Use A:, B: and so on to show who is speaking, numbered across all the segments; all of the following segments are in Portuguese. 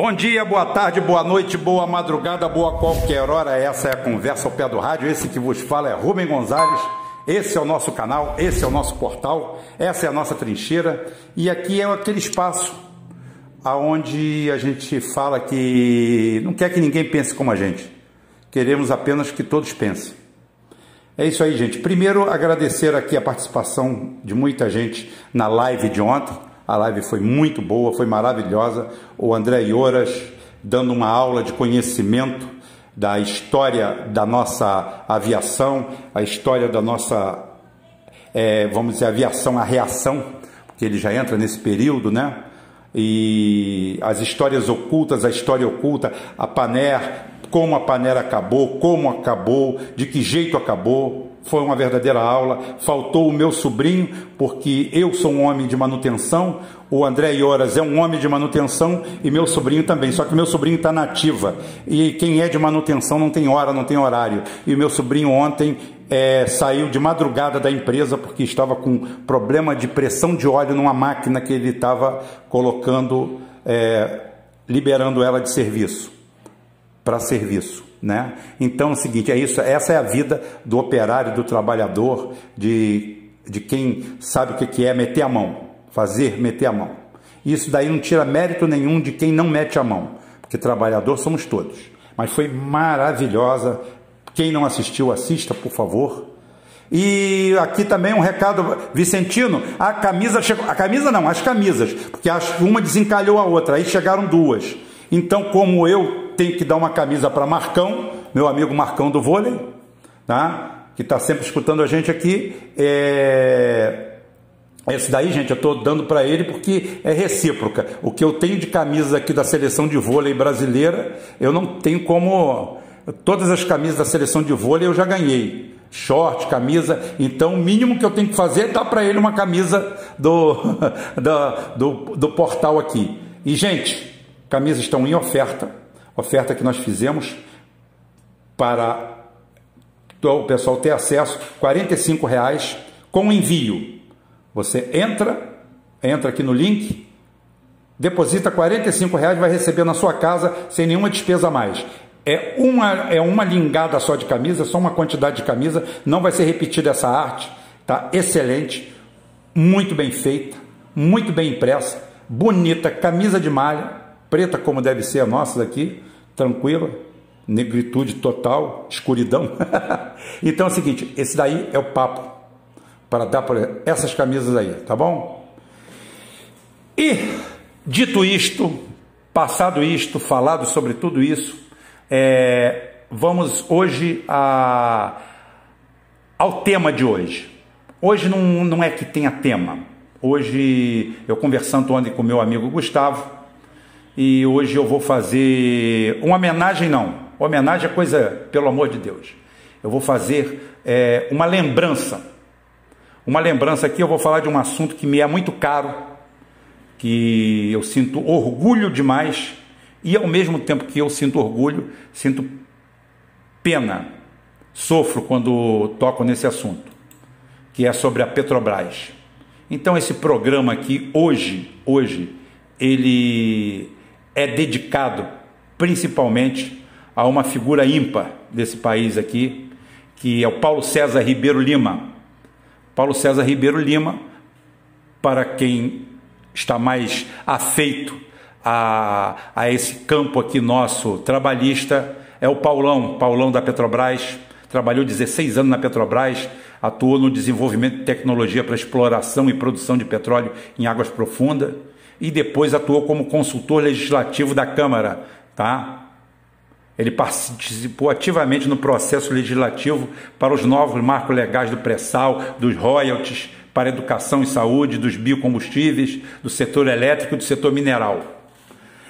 A: Bom dia, boa tarde, boa noite, boa madrugada, boa qualquer hora. Essa é a conversa ao pé do rádio. Esse que vos fala é Rubem Gonzalez. Esse é o nosso canal, esse é o nosso portal, essa é a nossa trincheira e aqui é aquele espaço aonde a gente fala que não quer que ninguém pense como a gente. Queremos apenas que todos pensem. É isso aí, gente. Primeiro, agradecer aqui a participação de muita gente na live de ontem. A live foi muito boa, foi maravilhosa. O André Ioras dando uma aula de conhecimento da história da nossa aviação, a história da nossa, é, vamos dizer, aviação, a reação, porque ele já entra nesse período, né? E as histórias ocultas, a história oculta, a Paner, como a Panera acabou, como acabou, de que jeito acabou. Foi uma verdadeira aula. Faltou o meu sobrinho, porque eu sou um homem de manutenção, o André Ioras é um homem de manutenção e meu sobrinho também. Só que meu sobrinho está nativa. E quem é de manutenção não tem hora, não tem horário. E meu sobrinho ontem é, saiu de madrugada da empresa porque estava com problema de pressão de óleo numa máquina que ele estava colocando, é, liberando ela de serviço para serviço. Né? Então é o seguinte, é isso, essa é a vida do operário, do trabalhador, de, de quem sabe o que é meter a mão, fazer, meter a mão. Isso daí não tira mérito nenhum de quem não mete a mão, porque trabalhador somos todos. Mas foi maravilhosa. Quem não assistiu, assista, por favor. E aqui também um recado, Vicentino, a camisa chegou, a camisa não, as camisas, porque uma desencalhou a outra, aí chegaram duas. Então, como eu tenho que dar uma camisa para Marcão, meu amigo Marcão do vôlei, tá? que está sempre escutando a gente aqui, é... Esse daí, gente, eu estou dando para ele porque é recíproca. O que eu tenho de camisas aqui da seleção de vôlei brasileira, eu não tenho como. Todas as camisas da seleção de vôlei eu já ganhei. Short, camisa. Então, o mínimo que eu tenho que fazer é dar para ele uma camisa do, do, do, do portal aqui. E, gente, Camisas estão em oferta, oferta que nós fizemos para o pessoal ter acesso, R$ reais com envio. Você entra, entra aqui no link, deposita R$ reais, vai receber na sua casa sem nenhuma despesa a mais. É uma, é uma lingada só de camisa, só uma quantidade de camisa, não vai ser repetida essa arte, tá excelente, muito bem feita, muito bem impressa, bonita, camisa de malha, preta como deve ser a nossa daqui, tranquila, negritude total, escuridão. então é o seguinte, esse daí é o papo para dar para essas camisas aí, tá bom? E dito isto, passado isto, falado sobre tudo isso, é, vamos hoje a, ao tema de hoje. Hoje não, não é que tenha tema. Hoje eu conversando ontem com meu amigo Gustavo, e hoje eu vou fazer uma homenagem, não. Homenagem é coisa, pelo amor de Deus. Eu vou fazer é, uma lembrança. Uma lembrança aqui, eu vou falar de um assunto que me é muito caro, que eu sinto orgulho demais, e ao mesmo tempo que eu sinto orgulho, sinto pena, sofro quando toco nesse assunto, que é sobre a Petrobras. Então esse programa aqui hoje, hoje, ele é dedicado principalmente a uma figura ímpar desse país aqui, que é o Paulo César Ribeiro Lima. Paulo César Ribeiro Lima, para quem está mais afeito a, a esse campo aqui nosso trabalhista, é o Paulão, Paulão da Petrobras, trabalhou 16 anos na Petrobras, atuou no desenvolvimento de tecnologia para exploração e produção de petróleo em águas profundas e depois atuou como consultor legislativo da Câmara, tá? Ele participou ativamente no processo legislativo para os novos marcos legais do pré-sal, dos royalties, para educação e saúde, dos biocombustíveis, do setor elétrico e do setor mineral.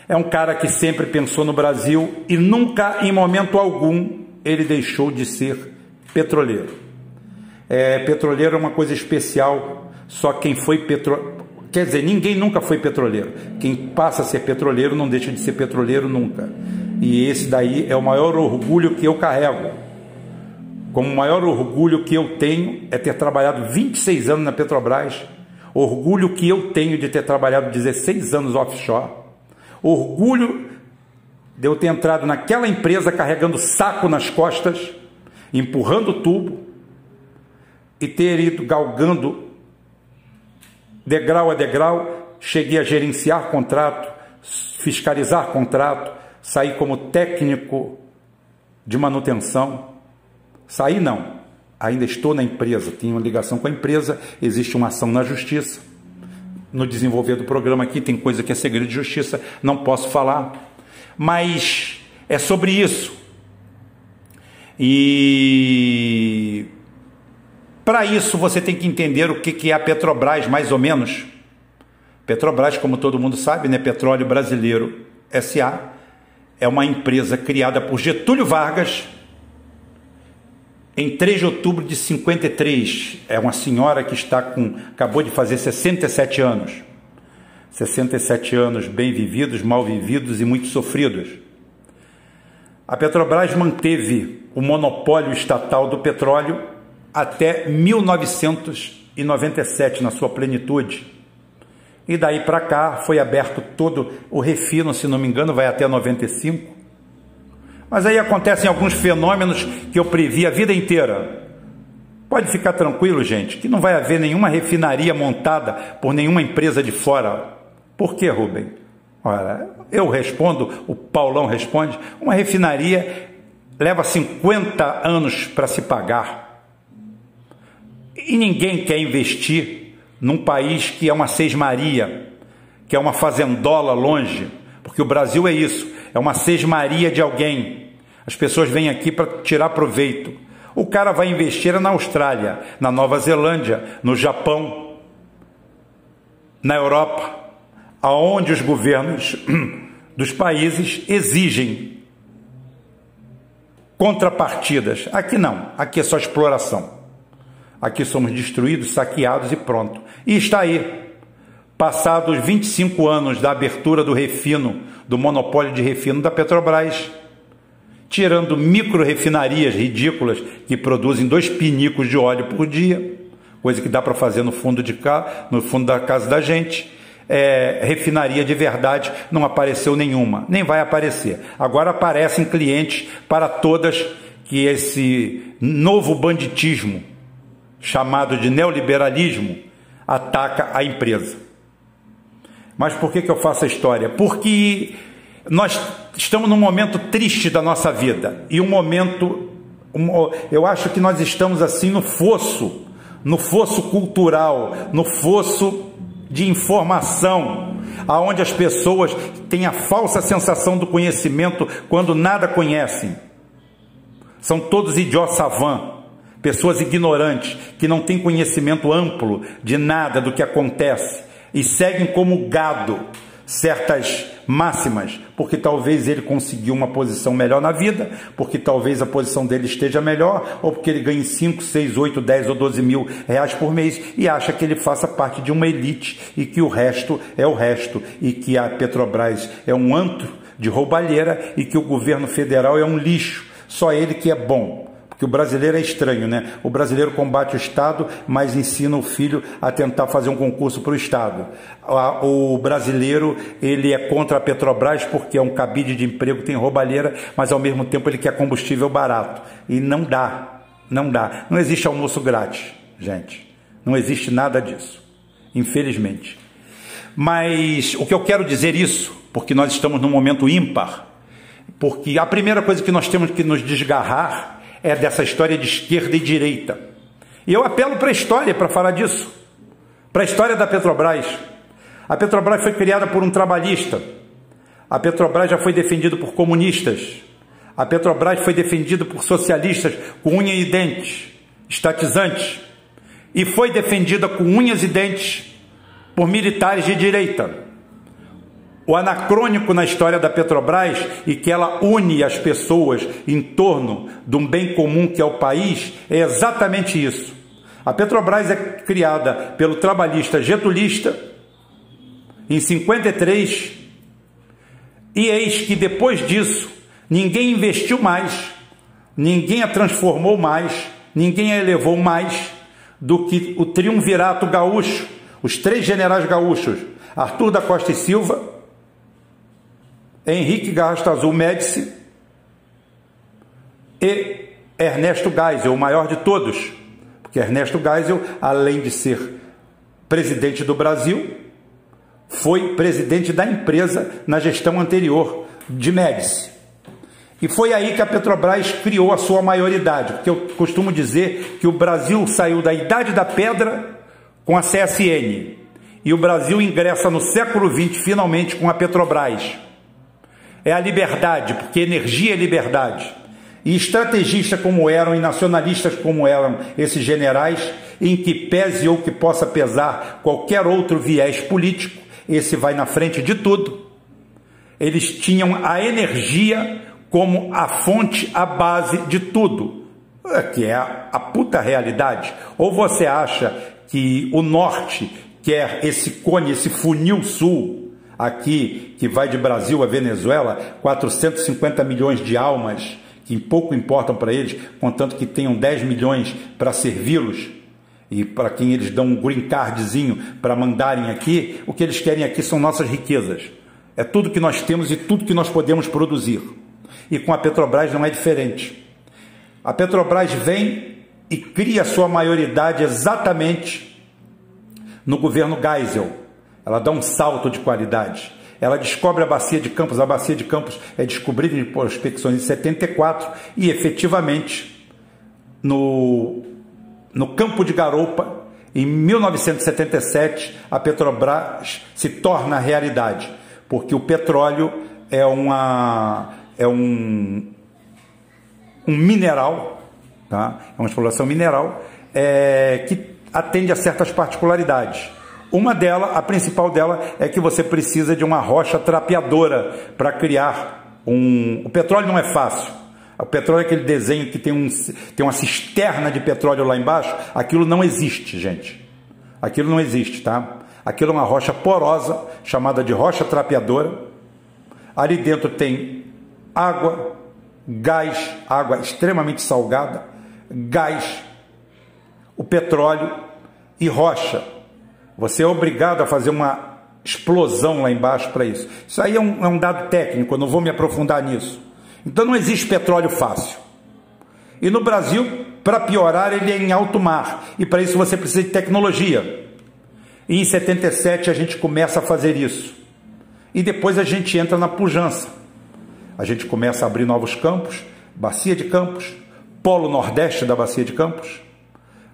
A: É um cara que sempre pensou no Brasil e nunca, em momento algum, ele deixou de ser petroleiro. É, petroleiro é uma coisa especial, só quem foi petroleiro Quer dizer, ninguém nunca foi petroleiro. Quem passa a ser petroleiro não deixa de ser petroleiro nunca. E esse daí é o maior orgulho que eu carrego. Como o maior orgulho que eu tenho é ter trabalhado 26 anos na Petrobras. Orgulho que eu tenho de ter trabalhado 16 anos offshore. Orgulho de eu ter entrado naquela empresa carregando saco nas costas, empurrando tubo e ter ido galgando degrau a degrau, cheguei a gerenciar contrato, fiscalizar contrato, sair como técnico de manutenção. Saí não, ainda estou na empresa, tenho uma ligação com a empresa, existe uma ação na justiça. No desenvolver do programa aqui tem coisa que é segredo de justiça, não posso falar, mas é sobre isso. E para isso, você tem que entender o que é a Petrobras, mais ou menos. Petrobras, como todo mundo sabe, né? Petróleo Brasileiro SA, é uma empresa criada por Getúlio Vargas em 3 de outubro de 53. É uma senhora que está com acabou de fazer 67 anos. 67 anos bem vividos, mal vividos e muito sofridos. A Petrobras manteve o monopólio estatal do petróleo até 1997, na sua plenitude. E daí para cá foi aberto todo o refino, se não me engano, vai até 95. Mas aí acontecem alguns fenômenos que eu previ a vida inteira. Pode ficar tranquilo, gente, que não vai haver nenhuma refinaria montada por nenhuma empresa de fora. Por quê, Rubem? Olha, eu respondo, o Paulão responde: uma refinaria leva 50 anos para se pagar. E ninguém quer investir num país que é uma sesmaria, que é uma fazendola longe, porque o Brasil é isso, é uma sesmaria de alguém. As pessoas vêm aqui para tirar proveito. O cara vai investir na Austrália, na Nova Zelândia, no Japão, na Europa, aonde os governos dos países exigem contrapartidas. Aqui não, aqui é só exploração. Aqui somos destruídos, saqueados e pronto. E está aí. Passados 25 anos da abertura do refino, do monopólio de refino da Petrobras, tirando micro refinarias ridículas que produzem dois pinicos de óleo por dia, coisa que dá para fazer no fundo de cá, no fundo da casa da gente. É, refinaria de verdade não apareceu nenhuma, nem vai aparecer. Agora aparecem clientes para todas que esse novo banditismo chamado de neoliberalismo, ataca a empresa. Mas por que, que eu faço a história? Porque nós estamos num momento triste da nossa vida e um momento, eu acho que nós estamos assim no fosso, no fosso cultural, no fosso de informação, aonde as pessoas têm a falsa sensação do conhecimento quando nada conhecem. São todos idiots savants pessoas ignorantes que não têm conhecimento amplo de nada do que acontece e seguem como gado certas máximas, porque talvez ele conseguiu uma posição melhor na vida, porque talvez a posição dele esteja melhor, ou porque ele ganhe 5, 6, 8, 10 ou 12 mil reais por mês e acha que ele faça parte de uma elite e que o resto é o resto, e que a Petrobras é um antro de roubalheira e que o governo federal é um lixo, só ele que é bom que o brasileiro é estranho, né? O brasileiro combate o Estado, mas ensina o filho a tentar fazer um concurso para o Estado. O brasileiro, ele é contra a Petrobras porque é um cabide de emprego, tem roubalheira, mas ao mesmo tempo ele quer combustível barato. E não dá, não dá. Não existe almoço grátis, gente. Não existe nada disso, infelizmente. Mas o que eu quero dizer isso, porque nós estamos num momento ímpar, porque a primeira coisa que nós temos que nos desgarrar é dessa história de esquerda e direita. E eu apelo para a história para falar disso, para a história da Petrobras. A Petrobras foi criada por um trabalhista. A Petrobras já foi defendida por comunistas. A Petrobras foi defendida por socialistas com unha e dentes, estatizantes. E foi defendida com unhas e dentes por militares de direita o anacrônico na história da Petrobras e que ela une as pessoas em torno de um bem comum que é o país é exatamente isso. A Petrobras é criada pelo trabalhista getulista em 53 e eis que depois disso ninguém investiu mais, ninguém a transformou mais, ninguém a elevou mais do que o triunvirato gaúcho, os três generais gaúchos, Arthur da Costa e Silva, Henrique Garrastazu Azul Médici e Ernesto Geisel, o maior de todos. Porque Ernesto Geisel, além de ser presidente do Brasil, foi presidente da empresa na gestão anterior de Médici. E foi aí que a Petrobras criou a sua maioridade, porque eu costumo dizer que o Brasil saiu da idade da pedra com a CSN e o Brasil ingressa no século XX finalmente com a Petrobras. É a liberdade, porque energia é liberdade. E estrategistas como eram e nacionalistas como eram esses generais, em que pese ou que possa pesar qualquer outro viés político, esse vai na frente de tudo. Eles tinham a energia como a fonte, a base de tudo, é que é a, puta realidade. Ou você acha que o norte quer esse cone, esse funil sul, aqui, que vai de Brasil a Venezuela, 450 milhões de almas, que pouco importam para eles, contanto que tenham 10 milhões para servi-los, e para quem eles dão um green cardzinho para mandarem aqui, o que eles querem aqui são nossas riquezas. É tudo que nós temos e tudo que nós podemos produzir. E com a Petrobras não é diferente. A Petrobras vem e cria sua maioridade exatamente no governo Geisel. Ela dá um salto de qualidade. Ela descobre a bacia de Campos. A bacia de Campos é descobrida em prospecções em 74 e efetivamente no, no campo de Garoupa, em 1977, a Petrobras se torna realidade, porque o petróleo é uma é um, um mineral, tá? é uma exploração mineral, é, que atende a certas particularidades. Uma delas, a principal dela, é que você precisa de uma rocha trapeadora para criar um. O petróleo não é fácil. O petróleo é aquele desenho que tem, um, tem uma cisterna de petróleo lá embaixo. Aquilo não existe, gente. Aquilo não existe, tá? Aquilo é uma rocha porosa, chamada de rocha trapeadora. Ali dentro tem água, gás, água extremamente salgada, gás, o petróleo e rocha. Você é obrigado a fazer uma explosão lá embaixo para isso. Isso aí é um, é um dado técnico, eu não vou me aprofundar nisso. Então não existe petróleo fácil. E no Brasil, para piorar, ele é em alto mar. E para isso você precisa de tecnologia. E em 77 a gente começa a fazer isso. E depois a gente entra na pujança. A gente começa a abrir novos campos, Bacia de Campos, Polo Nordeste da Bacia de Campos,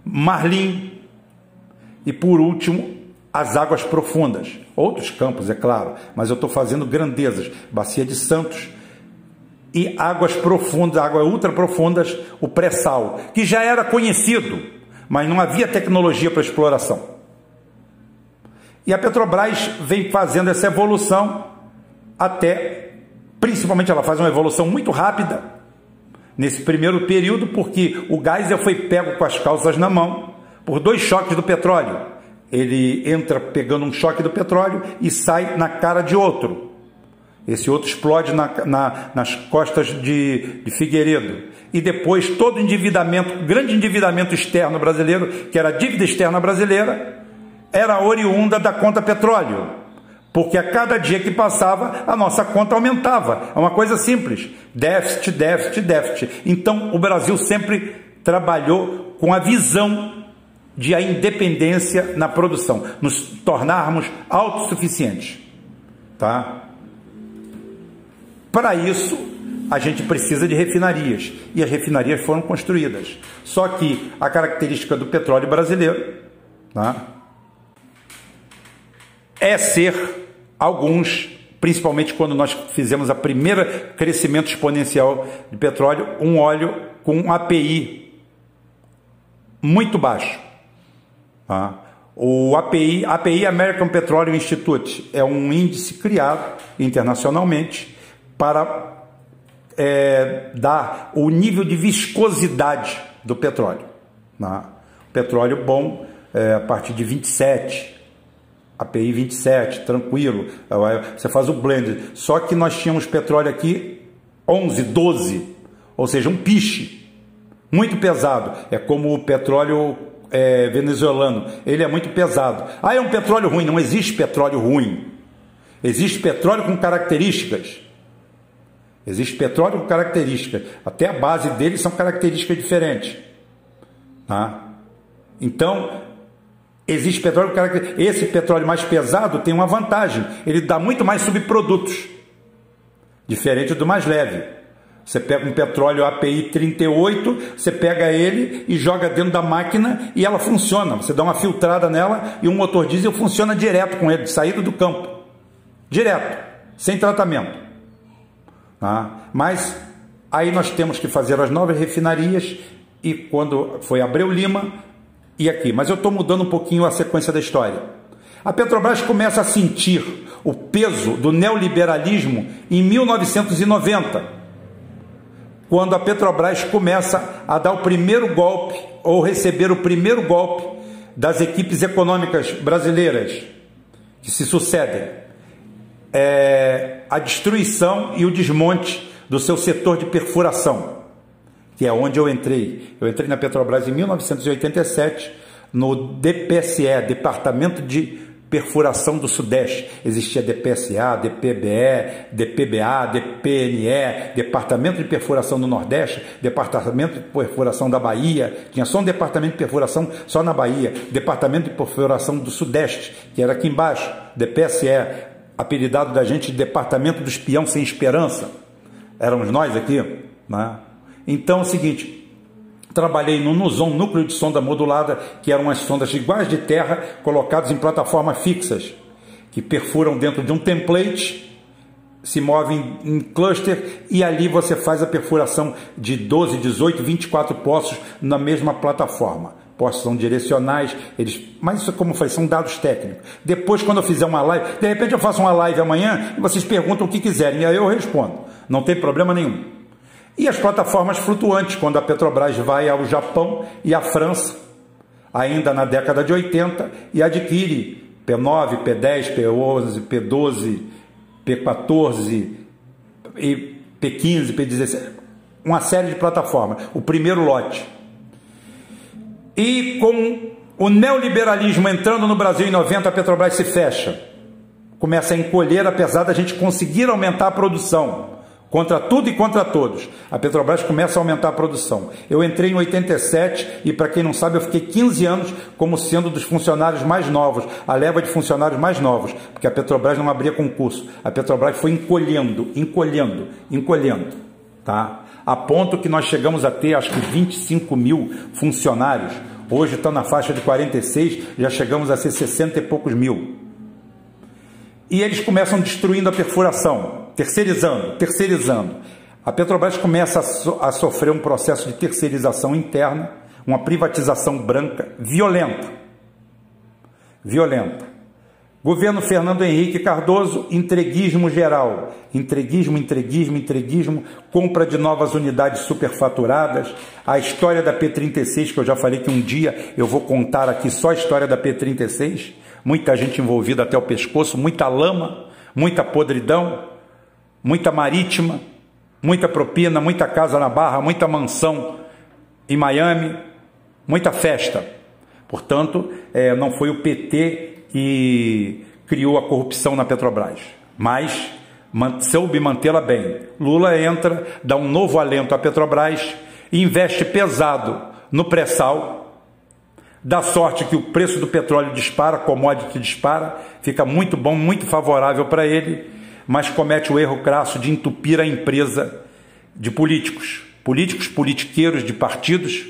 A: Marlim e, por último, as águas profundas. Outros campos, é claro, mas eu estou fazendo grandezas. Bacia de Santos e águas profundas, águas ultra profundas, o pré-sal, que já era conhecido, mas não havia tecnologia para exploração. E a Petrobras vem fazendo essa evolução até Principalmente ela faz uma evolução muito rápida nesse primeiro período, porque o Geisel foi pego com as calças na mão por dois choques do petróleo. Ele entra pegando um choque do petróleo e sai na cara de outro. Esse outro explode na, na, nas costas de, de Figueiredo. E depois todo endividamento, grande endividamento externo brasileiro, que era a dívida externa brasileira, era oriunda da conta petróleo. Porque a cada dia que passava, a nossa conta aumentava. É uma coisa simples: déficit, déficit, déficit. Então, o Brasil sempre trabalhou com a visão de a independência na produção, nos tornarmos autossuficientes. Tá? Para isso, a gente precisa de refinarias. E as refinarias foram construídas. Só que a característica do petróleo brasileiro tá? é ser alguns, principalmente quando nós fizemos a primeira crescimento exponencial de petróleo, um óleo com um API muito baixo. Tá? O API, API American Petroleum Institute é um índice criado internacionalmente para é, dar o nível de viscosidade do petróleo. Tá? Petróleo bom é, a partir de 27, API 27, tranquilo. Você faz o blend. Só que nós tínhamos petróleo aqui 11, 12, ou seja, um piche muito pesado. É como o petróleo é, venezuelano. Ele é muito pesado. Ah, é um petróleo ruim. Não existe petróleo ruim. Existe petróleo com características. Existe petróleo com características, até a base dele são características diferentes. Tá? Então, existe petróleo com características. Esse petróleo mais pesado tem uma vantagem, ele dá muito mais subprodutos, diferente do mais leve. Você pega um petróleo API 38, você pega ele e joga dentro da máquina e ela funciona. Você dá uma filtrada nela e o motor diesel funciona direto com ele, de saída do campo. Direto, sem tratamento. Tá? Mas aí nós temos que fazer as novas refinarias e quando foi Abreu Lima e aqui. Mas eu estou mudando um pouquinho a sequência da história. A Petrobras começa a sentir o peso do neoliberalismo em 1990 quando a Petrobras começa a dar o primeiro golpe ou receber o primeiro golpe das equipes econômicas brasileiras que se sucedem. É a destruição e o desmonte do seu setor de perfuração, que é onde eu entrei. Eu entrei na Petrobras em 1987 no DPSE, Departamento de perfuração do Sudeste. Existia DPSA, DPBE, DPBA, DPNE, Departamento de Perfuração do Nordeste, Departamento de Perfuração da Bahia, tinha só um departamento de perfuração só na Bahia, Departamento de Perfuração do Sudeste, que era aqui embaixo, DPSE, apelidado da gente de Departamento do Espião Sem Esperança. Éramos nós aqui. Né? Então é o seguinte, Trabalhei no Nuzon, núcleo de sonda modulada, que eram as sondas iguais de terra colocadas em plataformas fixas, que perfuram dentro de um template, se movem em cluster e ali você faz a perfuração de 12, 18, 24 poços na mesma plataforma. Poços são direcionais, eles, mas isso como foi, são dados técnicos. Depois, quando eu fizer uma live, de repente eu faço uma live amanhã vocês perguntam o que quiserem, e aí eu respondo. Não tem problema nenhum. E as plataformas flutuantes, quando a Petrobras vai ao Japão e à França, ainda na década de 80, e adquire P9, P10, P11, P12, P14 e P15, P16, uma série de plataformas, o primeiro lote. E com o neoliberalismo entrando no Brasil em 90, a Petrobras se fecha. Começa a encolher, apesar da gente conseguir aumentar a produção contra tudo e contra todos. A Petrobras começa a aumentar a produção. Eu entrei em 87 e, para quem não sabe, eu fiquei 15 anos como sendo dos funcionários mais novos, a leva de funcionários mais novos, porque a Petrobras não abria concurso. A Petrobras foi encolhendo, encolhendo, encolhendo, tá? A ponto que nós chegamos a ter, acho que 25 mil funcionários. Hoje está na faixa de 46, já chegamos a ser 60 e poucos mil. E eles começam destruindo a perfuração terceirizando, terceirizando. A Petrobras começa a, so, a sofrer um processo de terceirização interna, uma privatização branca violenta. Violenta. Governo Fernando Henrique Cardoso, entreguismo geral. Entreguismo, entreguismo, entreguismo, compra de novas unidades superfaturadas. A história da P36, que eu já falei que um dia eu vou contar aqui só a história da P36. Muita gente envolvida até o pescoço, muita lama, muita podridão muita marítima, muita propina, muita casa na Barra, muita mansão em Miami, muita festa. Portanto, é, não foi o PT que criou a corrupção na Petrobras, mas soube mantê-la bem. Lula entra, dá um novo alento à Petrobras, investe pesado no pré-sal, dá sorte que o preço do petróleo dispara, commodity dispara, fica muito bom, muito favorável para ele mas comete o erro crasso de entupir a empresa de políticos, políticos, politiqueiros de partidos,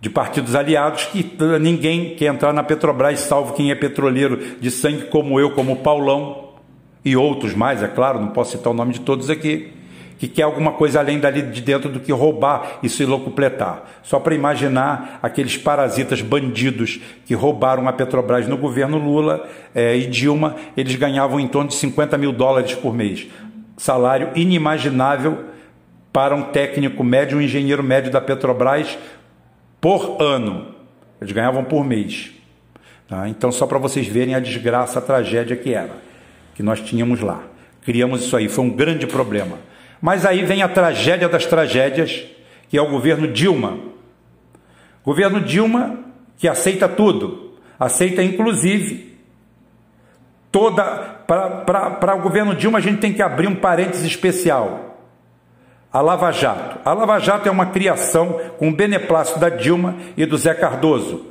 A: de partidos aliados, que ninguém quer entrar na Petrobras, salvo quem é petroleiro de sangue como eu, como Paulão e outros mais, é claro, não posso citar o nome de todos aqui que quer alguma coisa além dali de dentro do que roubar e se locupletar. Só para imaginar aqueles parasitas bandidos que roubaram a Petrobras no governo Lula é, e Dilma, eles ganhavam em torno de 50 mil dólares por mês. Salário inimaginável para um técnico médio, um engenheiro médio da Petrobras por ano. Eles ganhavam por mês. Tá? Então, só para vocês verem a desgraça, a tragédia que era, que nós tínhamos lá. Criamos isso aí, foi um grande problema. Mas aí vem a tragédia das tragédias, que é o governo Dilma. Governo Dilma que aceita tudo, aceita inclusive toda. Para o governo Dilma, a gente tem que abrir um parênteses especial. a Lava Jato. A Lava Jato é uma criação com o beneplácito da Dilma e do Zé Cardoso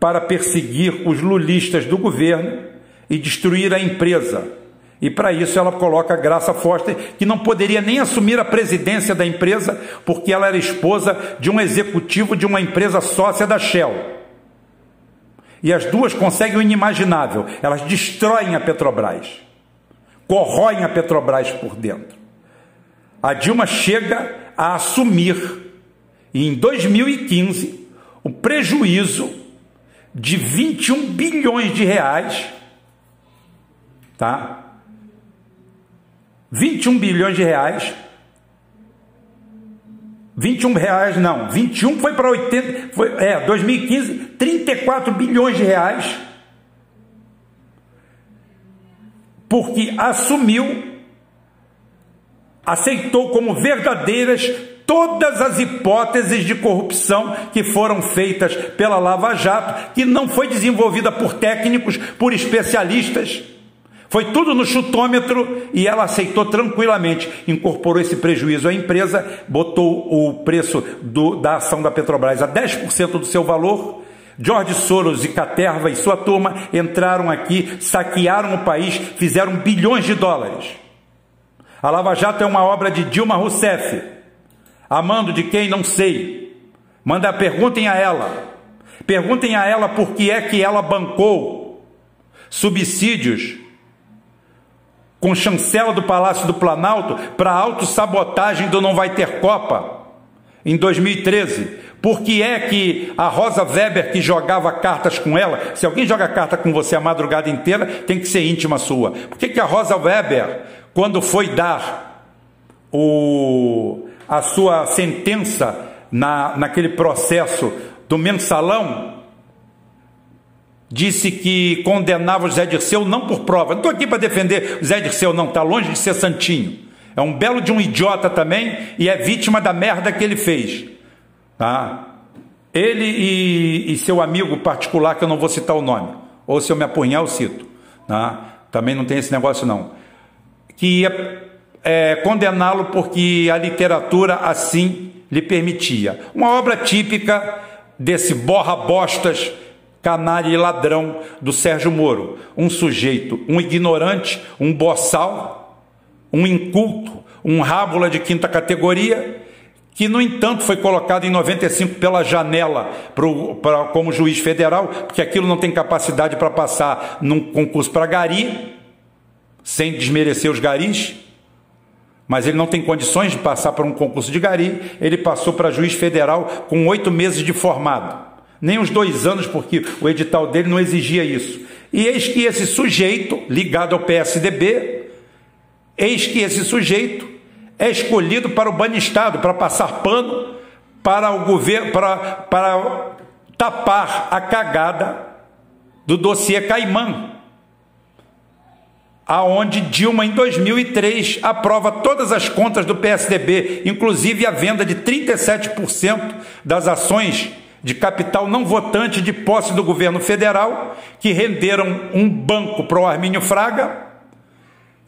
A: para perseguir os lulistas do governo e destruir a empresa. E para isso ela coloca Graça Foster, que não poderia nem assumir a presidência da empresa, porque ela era esposa de um executivo de uma empresa sócia da Shell. E as duas conseguem o inimaginável, elas destroem a Petrobras, corroem a Petrobras por dentro a Dilma chega a assumir, em 2015, o prejuízo de 21 bilhões de reais, tá? 21 bilhões de reais. 21 reais não, 21 foi para 80, foi, é, 2015, 34 bilhões de reais. Porque assumiu aceitou como verdadeiras todas as hipóteses de corrupção que foram feitas pela Lava Jato, que não foi desenvolvida por técnicos, por especialistas. Foi tudo no chutômetro e ela aceitou tranquilamente, incorporou esse prejuízo à empresa, botou o preço do, da ação da Petrobras a 10% do seu valor. George Soros e Caterva e sua turma entraram aqui, saquearam o país, fizeram bilhões de dólares. A Lava Jato é uma obra de Dilma Rousseff. Amando de quem não sei. Manda perguntem a ela. Perguntem a ela por que é que ela bancou subsídios com chancela do Palácio do Planalto para autossabotagem do Não Vai Ter Copa em 2013. Por que é que a Rosa Weber, que jogava cartas com ela, se alguém joga carta com você a madrugada inteira, tem que ser íntima sua. Por que, que a Rosa Weber quando foi dar o, a sua sentença na, naquele processo do mensalão, disse que condenava o Zé Dirceu não por prova. Não estou aqui para defender o Zé Dirceu, não, está longe de ser santinho. É um belo de um idiota também e é vítima da merda que ele fez. Tá? Ele e, e seu amigo particular, que eu não vou citar o nome, ou se eu me apunhar, eu cito. Tá? Também não tem esse negócio, não que ia é, condená-lo porque a literatura assim lhe permitia. Uma obra típica desse borra-bostas, canalha e ladrão do Sérgio Moro. Um sujeito, um ignorante, um boçal, um inculto, um rábula de quinta categoria, que, no entanto, foi colocado em 95 pela janela pro, pra, como juiz federal, porque aquilo não tem capacidade para passar num concurso para gari, sem desmerecer os garis, mas ele não tem condições de passar por um concurso de gari, ele passou para juiz federal com oito meses de formado. Nem os dois anos, porque o edital dele não exigia isso. E eis que esse sujeito, ligado ao PSDB, eis que esse sujeito é escolhido para o banistado, para passar pano para o governo, para, para tapar a cagada do dossiê Caimã aonde Dilma em 2003 aprova todas as contas do PSDB, inclusive a venda de 37% das ações de capital não votante de posse do governo federal, que renderam um banco para o Armínio Fraga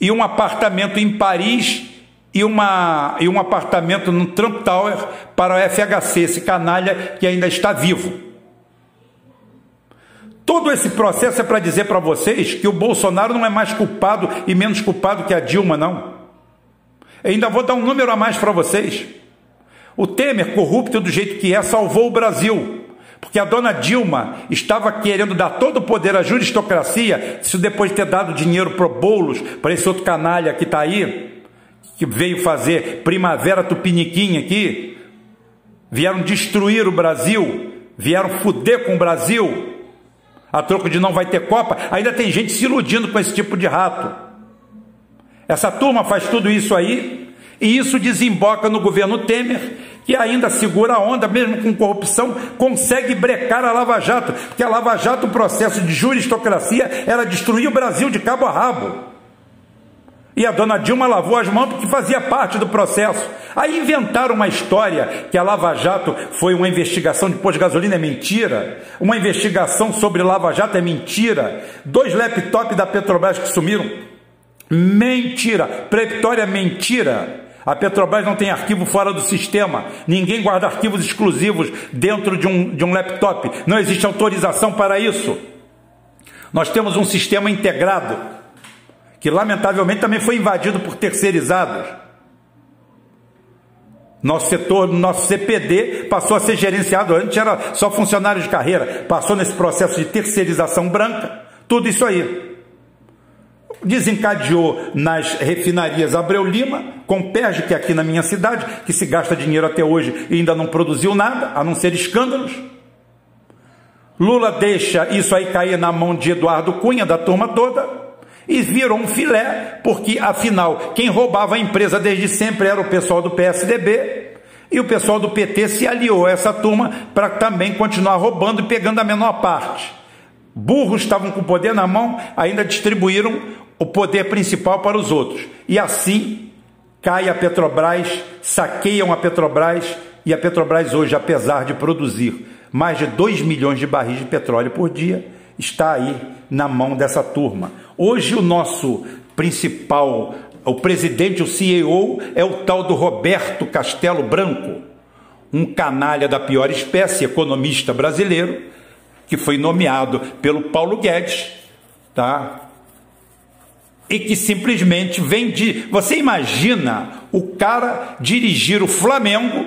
A: e um apartamento em Paris e, uma, e um apartamento no Trump Tower para o FHC, esse canalha que ainda está vivo. Todo esse processo é para dizer para vocês que o Bolsonaro não é mais culpado e menos culpado que a Dilma, não. Eu ainda vou dar um número a mais para vocês. O Temer, corrupto do jeito que é, salvou o Brasil. Porque a dona Dilma estava querendo dar todo o poder à juristocracia, isso depois de ter dado dinheiro para Boulos, para esse outro canalha que está aí, que veio fazer primavera tupiniquim aqui, vieram destruir o Brasil, vieram fuder com o Brasil, a troco de não vai ter Copa, ainda tem gente se iludindo com esse tipo de rato. Essa turma faz tudo isso aí, e isso desemboca no governo Temer, que ainda segura a onda, mesmo com corrupção, consegue brecar a Lava Jato, porque a Lava Jato, o processo de juristocracia, era destruir o Brasil de cabo a rabo. E a dona Dilma lavou as mãos porque fazia parte do processo. Aí inventaram uma história que a Lava Jato foi uma investigação de pós de gasolina, é mentira. Uma investigação sobre Lava Jato é mentira. Dois laptops da Petrobras que sumiram, mentira. Pretória, mentira. A Petrobras não tem arquivo fora do sistema. Ninguém guarda arquivos exclusivos dentro de um, de um laptop. Não existe autorização para isso. Nós temos um sistema integrado que, lamentavelmente, também foi invadido por terceirizados. Nosso setor, nosso CPD passou a ser gerenciado, antes era só funcionário de carreira, passou nesse processo de terceirização branca, tudo isso aí desencadeou nas refinarias Abreu Lima, com Perge, que é aqui na minha cidade, que se gasta dinheiro até hoje e ainda não produziu nada, a não ser escândalos. Lula deixa isso aí cair na mão de Eduardo Cunha, da turma toda, e virou um filé, porque afinal, quem roubava a empresa desde sempre era o pessoal do PSDB, e o pessoal do PT se aliou a essa turma para também continuar roubando e pegando a menor parte. Burros estavam com o poder na mão, ainda distribuíram o poder principal para os outros. E assim cai a Petrobras, saqueiam a Petrobras e a Petrobras hoje, apesar de produzir mais de 2 milhões de barris de petróleo por dia, está aí na mão dessa turma. Hoje o nosso principal, o presidente, o CEO, é o tal do Roberto Castelo Branco, um canalha da pior espécie, economista brasileiro, que foi nomeado pelo Paulo Guedes, tá? E que simplesmente vem de. Você imagina o cara dirigir o Flamengo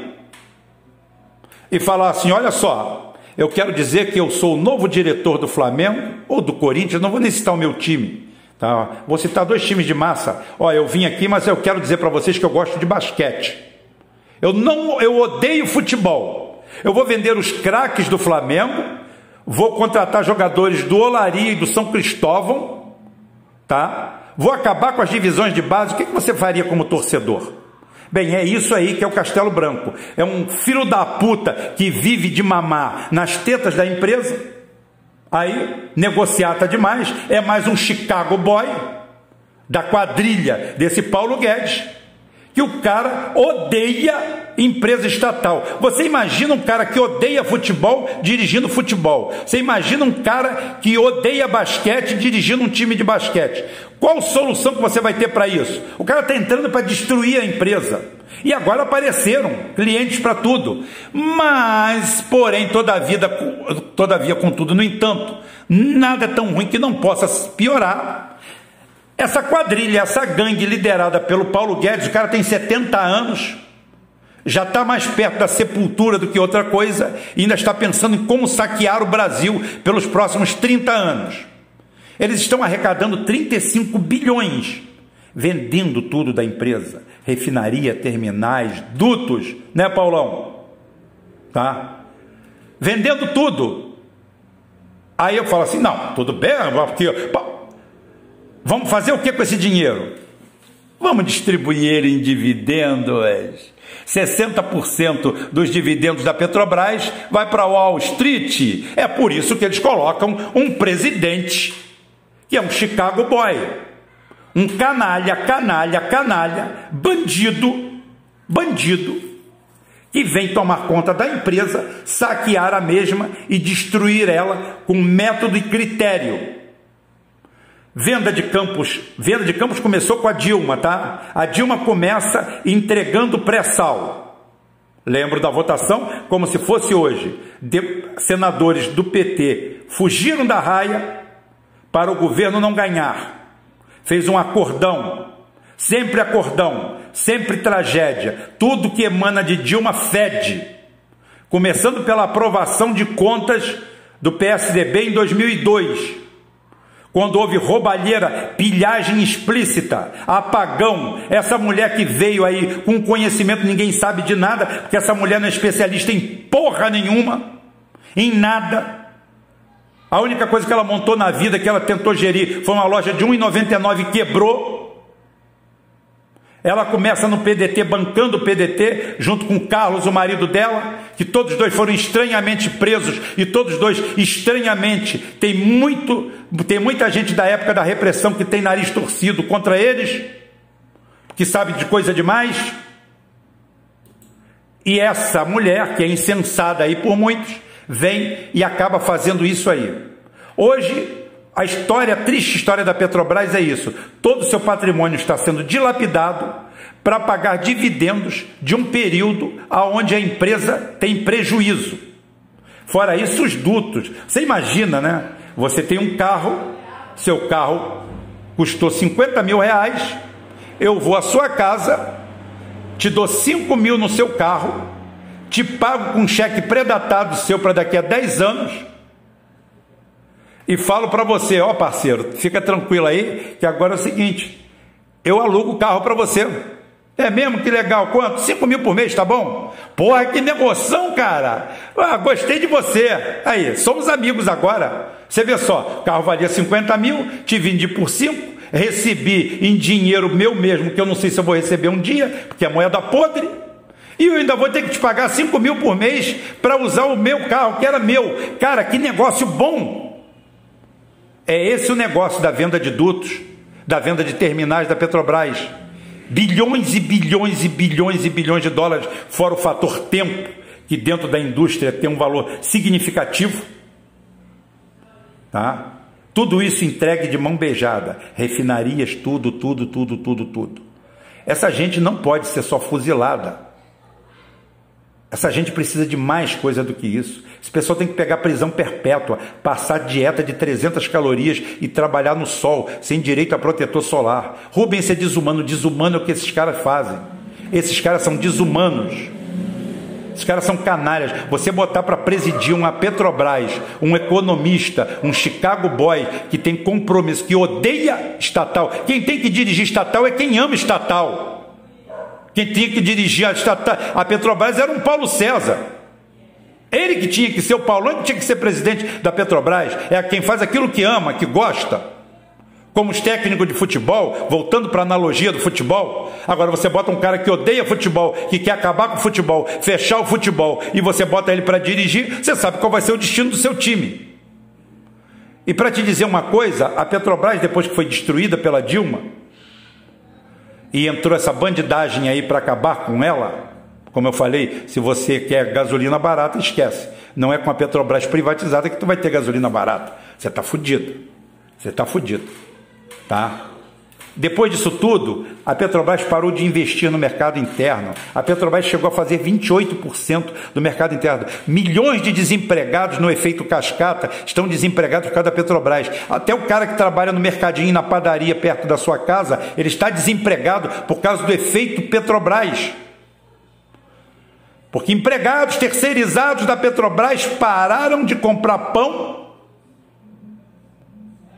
A: e falar assim: olha só, eu quero dizer que eu sou o novo diretor do Flamengo ou do Corinthians, não vou nem citar o meu time. Tá? Vou citar dois times de massa. Olha, eu vim aqui, mas eu quero dizer para vocês que eu gosto de basquete. Eu não, eu odeio futebol. Eu vou vender os craques do Flamengo, vou contratar jogadores do Olaria e do São Cristóvão, tá? Vou acabar com as divisões de base. O que você faria como torcedor? Bem, é isso aí que é o Castelo Branco. É um filho da puta que vive de mamar nas tetas da empresa. Aí, negociata demais. É mais um Chicago Boy da quadrilha desse Paulo Guedes. Que o cara odeia empresa estatal. Você imagina um cara que odeia futebol dirigindo futebol. Você imagina um cara que odeia basquete dirigindo um time de basquete. Qual solução que você vai ter para isso? O cara está entrando para destruir a empresa. E agora apareceram clientes para tudo. Mas, porém, todavia, todavia, contudo, no entanto, nada é tão ruim que não possa piorar. Essa quadrilha, essa gangue liderada pelo Paulo Guedes, o cara tem 70 anos, já está mais perto da sepultura do que outra coisa e ainda está pensando em como saquear o Brasil pelos próximos 30 anos. Eles estão arrecadando 35 bilhões, vendendo tudo da empresa, refinaria, terminais, dutos, né, Paulão? Tá? Vendendo tudo. Aí eu falo assim: não, tudo bem, porque. Vamos fazer o que com esse dinheiro? Vamos distribuir ele em dividendos 60% dos dividendos da Petrobras vai para Wall Street. É por isso que eles colocam um presidente que é um Chicago Boy, um canalha, canalha, canalha, bandido, bandido, que vem tomar conta da empresa, saquear a mesma e destruir ela com método e critério. Venda de campos, venda de campos começou com a Dilma, tá? A Dilma começa entregando pré-sal. Lembro da votação como se fosse hoje. De, senadores do PT fugiram da raia para o governo não ganhar. Fez um acordão, sempre acordão, sempre tragédia. Tudo que emana de Dilma fede. Começando pela aprovação de contas do PSDB em 2002 quando houve roubalheira, pilhagem explícita, apagão, essa mulher que veio aí com conhecimento, ninguém sabe de nada, porque essa mulher não é especialista em porra nenhuma, em nada. A única coisa que ela montou na vida, que ela tentou gerir, foi uma loja de 1,99 e quebrou. Ela começa no PDT, bancando o PDT, junto com Carlos, o marido dela, que todos dois foram estranhamente presos e todos dois estranhamente. Tem muito, tem muita gente da época da repressão que tem nariz torcido contra eles, que sabe de coisa demais. E essa mulher, que é insensada aí por muitos, vem e acaba fazendo isso aí. Hoje a história, a triste história da Petrobras é isso. Todo o seu patrimônio está sendo dilapidado para pagar dividendos de um período onde a empresa tem prejuízo. Fora isso, os dutos. Você imagina, né? Você tem um carro, seu carro custou 50 mil reais, eu vou à sua casa, te dou 5 mil no seu carro, te pago com um cheque predatado seu para daqui a 10 anos e falo para você, ó parceiro, fica tranquilo aí, que agora é o seguinte, eu alugo o carro para você. É mesmo? Que legal. Quanto? 5 mil por mês, tá bom? Porra, que negoção, cara. Ah, gostei de você. Aí, somos amigos agora. Você vê só, o carro valia 50 mil, te vendi por 5, recebi em dinheiro meu mesmo, que eu não sei se eu vou receber um dia, porque é moeda podre. E eu ainda vou ter que te pagar 5 mil por mês para usar o meu carro, que era meu. Cara, que negócio bom! É esse o negócio da venda de dutos, da venda de terminais da Petrobras. Bilhões e bilhões e bilhões e bilhões de dólares, fora o fator tempo, que dentro da indústria tem um valor significativo. Tá? Tudo isso entregue de mão beijada, refinarias, tudo, tudo, tudo, tudo, tudo. Essa gente não pode ser só fuzilada. Essa gente precisa de mais coisa do que isso. Esse pessoal tem que pegar prisão perpétua, passar dieta de 300 calorias e trabalhar no sol, sem direito a protetor solar. Rubens é desumano. Desumano é o que esses caras fazem. Esses caras são desumanos. Esses caras são canalhas. Você botar para presidir uma Petrobras, um economista, um Chicago boy que tem compromisso, que odeia estatal. Quem tem que dirigir estatal é quem ama estatal. Quem tinha que dirigir a, a Petrobras era um Paulo César. Ele que tinha que ser o Paulo, que tinha que ser presidente da Petrobras. É quem faz aquilo que ama, que gosta. Como os técnicos de futebol, voltando para a analogia do futebol. Agora você bota um cara que odeia futebol, que quer acabar com o futebol, fechar o futebol, e você bota ele para dirigir, você sabe qual vai ser o destino do seu time. E para te dizer uma coisa, a Petrobras, depois que foi destruída pela Dilma, e entrou essa bandidagem aí para acabar com ela, como eu falei, se você quer gasolina barata, esquece. Não é com a Petrobras privatizada que tu vai ter gasolina barata. Você está fudido. Você está fudido. Tá? Depois disso tudo, a Petrobras parou de investir no mercado interno. A Petrobras chegou a fazer 28% do mercado interno. Milhões de desempregados no efeito cascata estão desempregados por causa da Petrobras. Até o cara que trabalha no mercadinho, na padaria perto da sua casa, ele está desempregado por causa do efeito Petrobras. Porque empregados terceirizados da Petrobras pararam de comprar pão,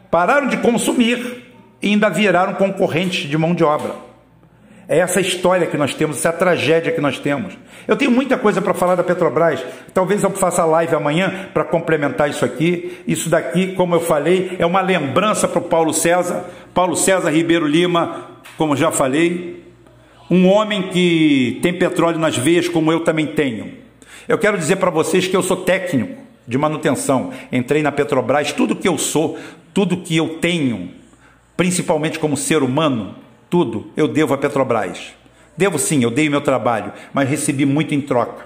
A: pararam de consumir e ainda viraram concorrentes de mão de obra. É essa história que nós temos, essa tragédia que nós temos. Eu tenho muita coisa para falar da Petrobras. Talvez eu faça live amanhã para complementar isso aqui. Isso daqui, como eu falei, é uma lembrança para o Paulo César. Paulo César Ribeiro Lima, como já falei, um homem que tem petróleo nas veias, como eu também tenho. Eu quero dizer para vocês que eu sou técnico de manutenção. Entrei na Petrobras, tudo que eu sou, tudo que eu tenho, principalmente como ser humano, tudo eu devo à Petrobras. Devo sim, eu dei meu trabalho, mas recebi muito em troca.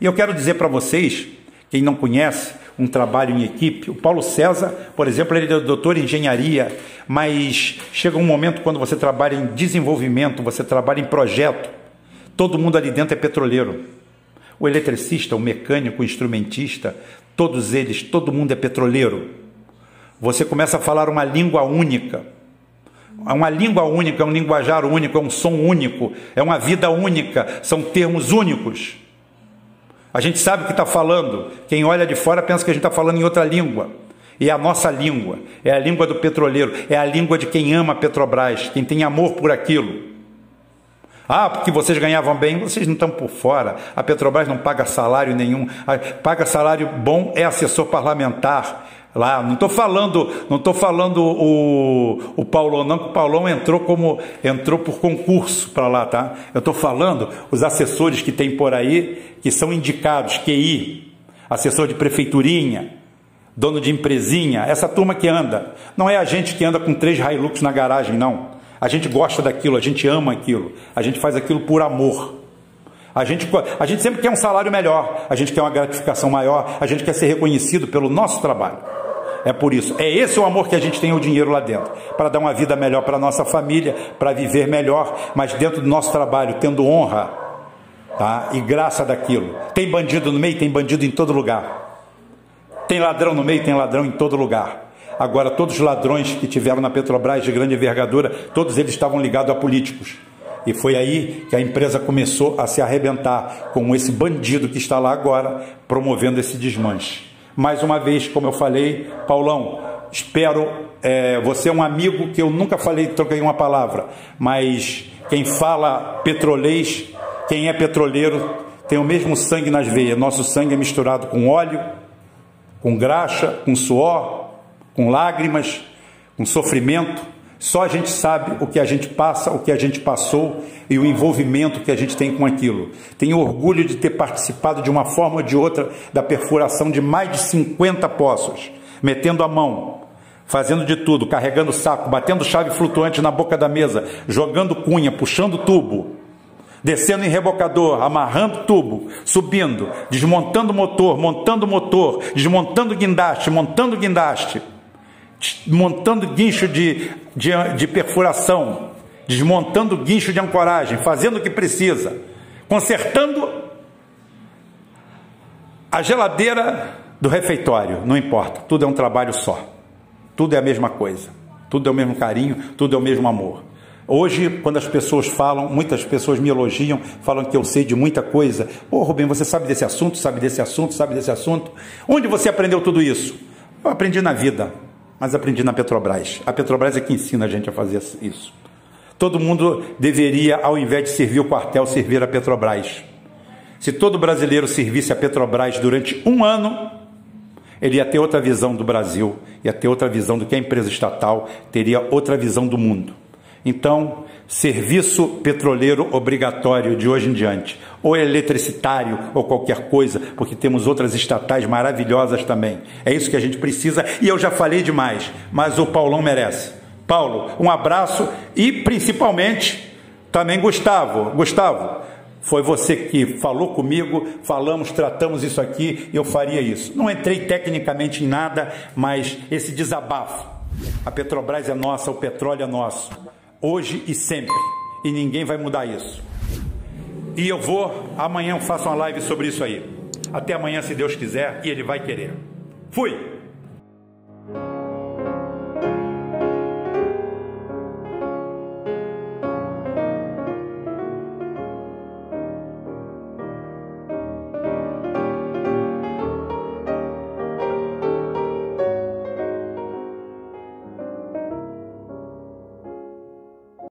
A: E eu quero dizer para vocês, quem não conhece, um trabalho em equipe. O Paulo César, por exemplo, ele é doutor em engenharia, mas chega um momento quando você trabalha em desenvolvimento, você trabalha em projeto, todo mundo ali dentro é petroleiro. O eletricista, o mecânico, o instrumentista, todos eles, todo mundo é petroleiro. Você começa a falar uma língua única. É uma língua única, é um linguajar único, é um som único, é uma vida única, são termos únicos. A gente sabe o que está falando. Quem olha de fora pensa que a gente está falando em outra língua. E é a nossa língua, é a língua do petroleiro, é a língua de quem ama a Petrobras, quem tem amor por aquilo. Ah, porque vocês ganhavam bem, vocês não estão por fora. A Petrobras não paga salário nenhum. Paga salário bom é assessor parlamentar, lá. Não estou falando, não estou falando o, o Paulão, não, que o Paulão entrou como entrou por concurso para lá, tá? Eu estou falando os assessores que tem por aí, que são indicados, QI, assessor de prefeiturinha, dono de empresinha, essa turma que anda. Não é a gente que anda com três Hilux na garagem, não. A gente gosta daquilo, a gente ama aquilo, a gente faz aquilo por amor. A gente, a gente sempre quer um salário melhor, a gente quer uma gratificação maior, a gente quer ser reconhecido pelo nosso trabalho. É por isso. É esse o amor que a gente tem o dinheiro lá dentro. Para dar uma vida melhor para a nossa família, para viver melhor, mas dentro do nosso trabalho, tendo honra tá? e graça daquilo. Tem bandido no meio? Tem bandido em todo lugar. Tem ladrão no meio? Tem ladrão em todo lugar. Agora, todos os ladrões que tiveram na Petrobras de grande envergadura, todos eles estavam ligados a políticos. E foi aí que a empresa começou a se arrebentar com esse bandido que está lá agora, promovendo esse desmanche. Mais uma vez, como eu falei, Paulão, espero. É, você é um amigo que eu nunca falei, troquei uma palavra, mas quem fala petrolês, quem é petroleiro, tem o mesmo sangue nas veias. Nosso sangue é misturado com óleo, com graxa, com suor, com lágrimas, com sofrimento. Só a gente sabe o que a gente passa, o que a gente passou e o envolvimento que a gente tem com aquilo. Tenho orgulho de ter participado de uma forma ou de outra da perfuração de mais de 50 poços, metendo a mão, fazendo de tudo, carregando saco, batendo chave flutuante na boca da mesa, jogando cunha, puxando tubo, descendo em rebocador, amarrando tubo, subindo, desmontando motor, montando motor, desmontando guindaste, montando guindaste montando guincho de, de, de perfuração, desmontando guincho de ancoragem, fazendo o que precisa, consertando a geladeira do refeitório, não importa, tudo é um trabalho só, tudo é a mesma coisa, tudo é o mesmo carinho, tudo é o mesmo amor. Hoje, quando as pessoas falam, muitas pessoas me elogiam, falam que eu sei de muita coisa. Ô, Rubem, você sabe desse assunto, sabe desse assunto, sabe desse assunto? Onde você aprendeu tudo isso? Eu aprendi na vida mas aprendi na Petrobras. A Petrobras é que ensina a gente a fazer isso. Todo mundo deveria, ao invés de servir o quartel, servir a Petrobras. Se todo brasileiro servisse a Petrobras durante um ano, ele ia ter outra visão do Brasil, ia ter outra visão do que é a empresa estatal, teria outra visão do mundo. Então, serviço petroleiro obrigatório de hoje em diante, ou eletricitário, ou qualquer coisa, porque temos outras estatais maravilhosas também. É isso que a gente precisa e eu já falei demais, mas o Paulão merece. Paulo, um abraço e principalmente também Gustavo. Gustavo, foi você que falou comigo, falamos, tratamos isso aqui, eu faria isso. Não entrei tecnicamente em nada, mas esse desabafo. A Petrobras é nossa, o petróleo é nosso hoje e sempre. E ninguém vai mudar isso. E eu vou, amanhã eu faço uma live sobre isso aí. Até amanhã, se Deus quiser, e Ele vai querer. Fui!